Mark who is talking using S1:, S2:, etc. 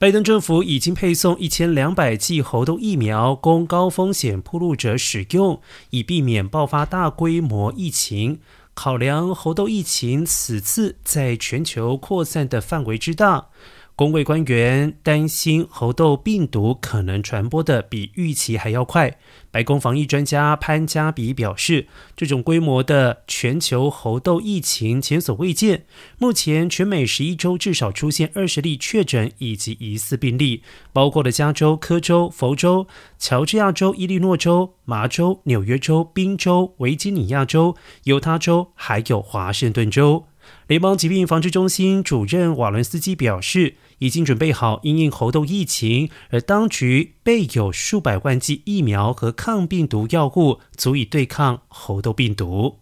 S1: 拜登政府已经配送一千两百剂猴痘疫苗供高风险铺路者使用，以避免爆发大规模疫情。考量猴痘疫情此次在全球扩散的范围之大。工卫官员担心猴痘病毒可能传播的比预期还要快。白宫防疫专家潘加比表示，这种规模的全球猴痘疫情前所未见。目前，全美十一州至少出现二十例确诊以及疑似病例，包括了加州、科州、佛州、乔治亚州、伊利诺州、麻州、纽约州、宾州、维吉尼亚州、犹他州，还有华盛顿州。联邦疾病防治中心主任瓦伦斯基表示，已经准备好因应猴痘疫情，而当局备有数百万剂疫苗和抗病毒药物，足以对抗猴痘病毒。